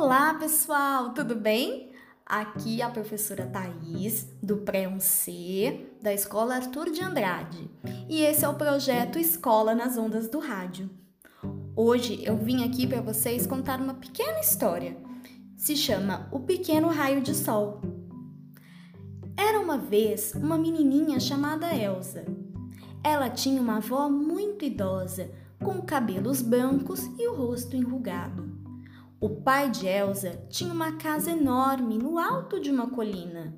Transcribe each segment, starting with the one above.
Olá, pessoal, tudo bem? Aqui é a professora Thaís, do Pré-1C, da Escola Arthur de Andrade. E esse é o projeto Escola nas Ondas do Rádio. Hoje eu vim aqui para vocês contar uma pequena história. Se chama O Pequeno Raio de Sol. Era uma vez uma menininha chamada Elsa. Ela tinha uma avó muito idosa, com cabelos brancos e o rosto enrugado. O pai de Elsa tinha uma casa enorme no alto de uma colina.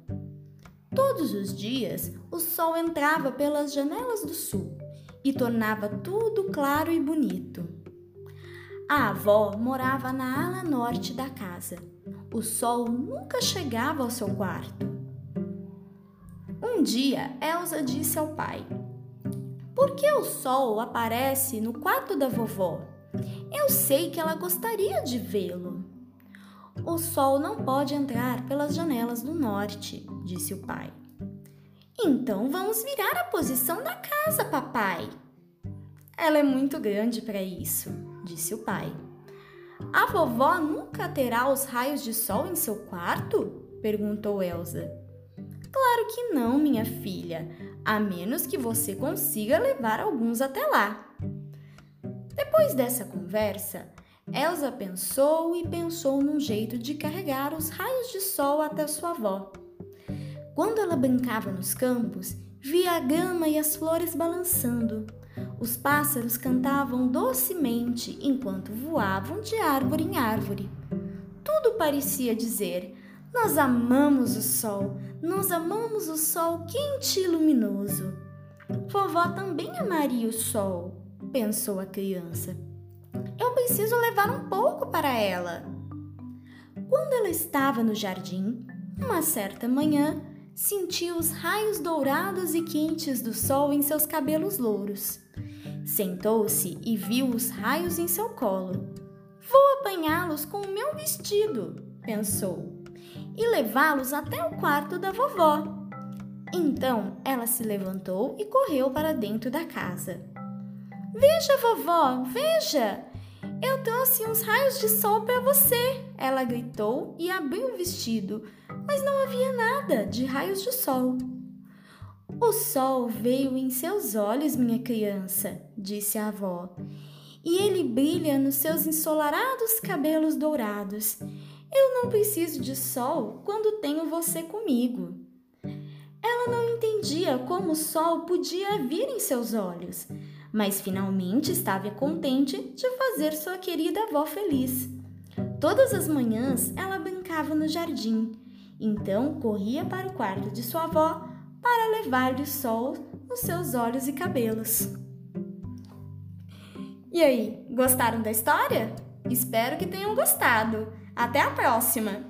Todos os dias, o sol entrava pelas janelas do sul e tornava tudo claro e bonito. A avó morava na ala norte da casa. O sol nunca chegava ao seu quarto. Um dia, Elsa disse ao pai: Por que o sol aparece no quarto da vovó? Eu sei que ela gostaria de vê-lo. O sol não pode entrar pelas janelas do norte, disse o pai. Então vamos virar a posição da casa, papai. Ela é muito grande para isso, disse o pai. A vovó nunca terá os raios de sol em seu quarto? perguntou Elsa. Claro que não, minha filha, a menos que você consiga levar alguns até lá. Depois dessa conversa, Elsa pensou e pensou num jeito de carregar os raios de sol até sua avó. Quando ela brincava nos campos, via a grama e as flores balançando. Os pássaros cantavam docemente enquanto voavam de árvore em árvore. Tudo parecia dizer: Nós amamos o sol, nós amamos o sol quente e luminoso. Vovó também amaria o sol, pensou a criança. Eu preciso levar um pouco para ela. Quando ela estava no jardim, uma certa manhã, sentiu os raios dourados e quentes do sol em seus cabelos louros. Sentou-se e viu os raios em seu colo. Vou apanhá-los com o meu vestido, pensou, e levá-los até o quarto da vovó. Então ela se levantou e correu para dentro da casa. Veja, vovó, veja! Eu trouxe uns raios de sol para você! Ela gritou e abriu o vestido, mas não havia nada de raios de sol. O sol veio em seus olhos, minha criança, disse a avó, e ele brilha nos seus ensolarados cabelos dourados. Eu não preciso de sol quando tenho você comigo. Ela não entendia como o sol podia vir em seus olhos mas finalmente estava contente de fazer sua querida avó feliz. Todas as manhãs ela brincava no jardim, então corria para o quarto de sua avó para levar-lhe o sol nos seus olhos e cabelos. E aí, gostaram da história? Espero que tenham gostado. Até a próxima!